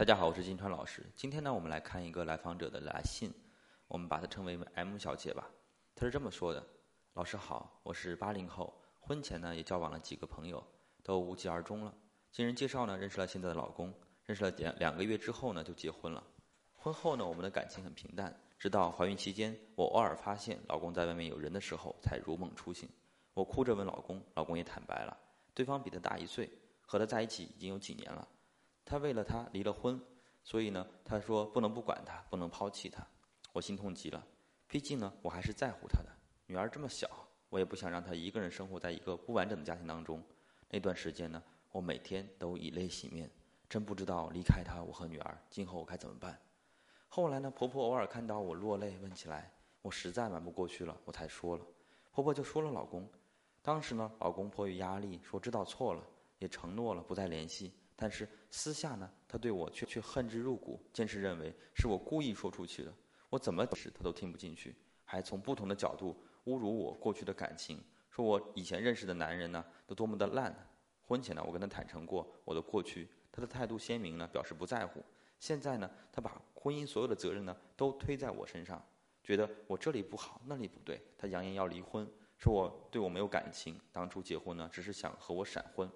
大家好，我是金川老师。今天呢，我们来看一个来访者的来信，我们把它称为 M 小姐吧。她是这么说的：“老师好，我是八零后，婚前呢也交往了几个朋友，都无疾而终了。经人介绍呢，认识了现在的老公，认识了两两个月之后呢，就结婚了。婚后呢，我们的感情很平淡，直到怀孕期间，我偶尔发现老公在外面有人的时候，才如梦初醒。我哭着问老公，老公也坦白了，对方比他大一岁，和他在一起已经有几年了。”他为了他离了婚，所以呢，他说不能不管他，不能抛弃他。我心痛极了，毕竟呢，我还是在乎他的女儿这么小，我也不想让她一个人生活在一个不完整的家庭当中。那段时间呢，我每天都以泪洗面，真不知道离开她，我和女儿今后我该怎么办。后来呢，婆婆偶尔看到我落泪，问起来，我实在瞒不过去了，我才说了。婆婆就说了老公，当时呢，老公迫于压力说知道错了，也承诺了不再联系。但是私下呢，他对我却却恨之入骨，坚持认为是我故意说出去的。我怎么解释他都听不进去，还从不同的角度侮辱我过去的感情，说我以前认识的男人呢都多么的烂。婚前呢，我跟他坦诚过我的过去，他的态度鲜明呢，表示不在乎。现在呢，他把婚姻所有的责任呢都推在我身上，觉得我这里不好那里不对。他扬言要离婚，说我对我没有感情，当初结婚呢只是想和我闪婚。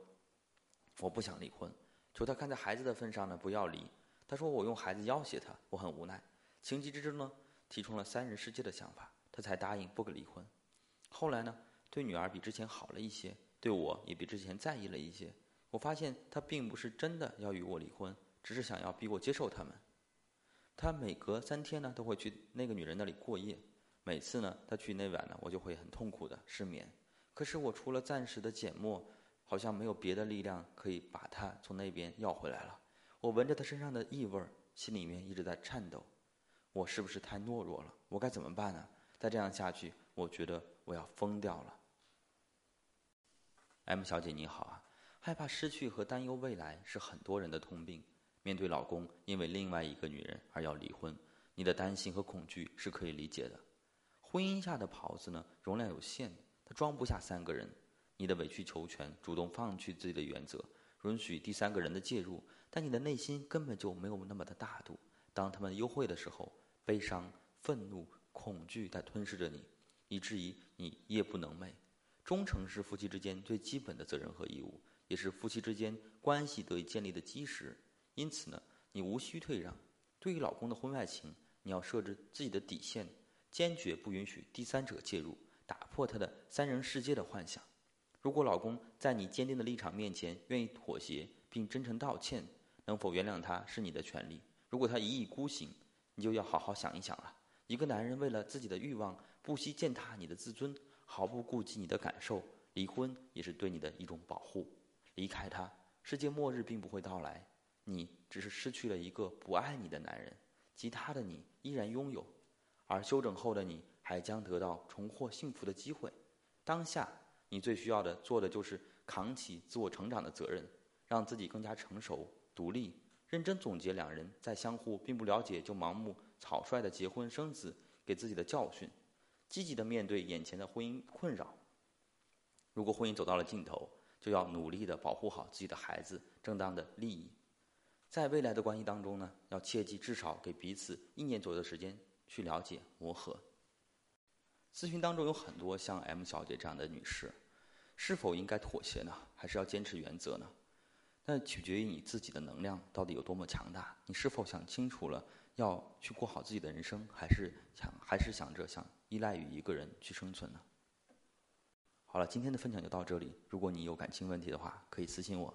我不想离婚。求他看在孩子的份上呢，不要离。他说我用孩子要挟他，我很无奈。情急之中呢，提出了三人世界的想法，他才答应不给离婚。后来呢，对女儿比之前好了一些，对我也比之前在意了一些。我发现他并不是真的要与我离婚，只是想要逼我接受他们。他每隔三天呢，都会去那个女人那里过夜。每次呢，他去那晚呢，我就会很痛苦的失眠。可是我除了暂时的缄默。好像没有别的力量可以把他从那边要回来了。我闻着他身上的异味，心里面一直在颤抖。我是不是太懦弱了？我该怎么办呢？再这样下去，我觉得我要疯掉了。M 小姐你好啊，害怕失去和担忧未来是很多人的通病。面对老公因为另外一个女人而要离婚，你的担心和恐惧是可以理解的。婚姻下的袍子呢，容量有限，它装不下三个人。你的委曲求全，主动放弃自己的原则，允许第三个人的介入，但你的内心根本就没有那么的大度。当他们幽会的时候，悲伤、愤怒、恐惧在吞噬着你，以至于你夜不能寐。忠诚是夫妻之间最基本的责任和义务，也是夫妻之间关系得以建立的基石。因此呢，你无需退让。对于老公的婚外情，你要设置自己的底线，坚决不允许第三者介入，打破他的三人世界的幻想。如果老公在你坚定的立场面前愿意妥协并真诚道歉，能否原谅他是你的权利。如果他一意孤行，你就要好好想一想了。一个男人为了自己的欲望不惜践踏你的自尊，毫不顾及你的感受，离婚也是对你的一种保护。离开他，世界末日并不会到来，你只是失去了一个不爱你的男人，其他的你依然拥有，而休整后的你还将得到重获幸福的机会。当下。你最需要的做的就是扛起自我成长的责任，让自己更加成熟、独立，认真总结两人在相互并不了解就盲目草率的结婚生子给自己的教训，积极的面对眼前的婚姻困扰。如果婚姻走到了尽头，就要努力的保护好自己的孩子正当的利益。在未来的关系当中呢，要切记至少给彼此一年左右的时间去了解磨合。咨询当中有很多像 M 小姐这样的女士。是否应该妥协呢？还是要坚持原则呢？那取决于你自己的能量到底有多么强大。你是否想清楚了要去过好自己的人生，还是想还是想着想依赖于一个人去生存呢？好了，今天的分享就到这里。如果你有感情问题的话，可以私信我。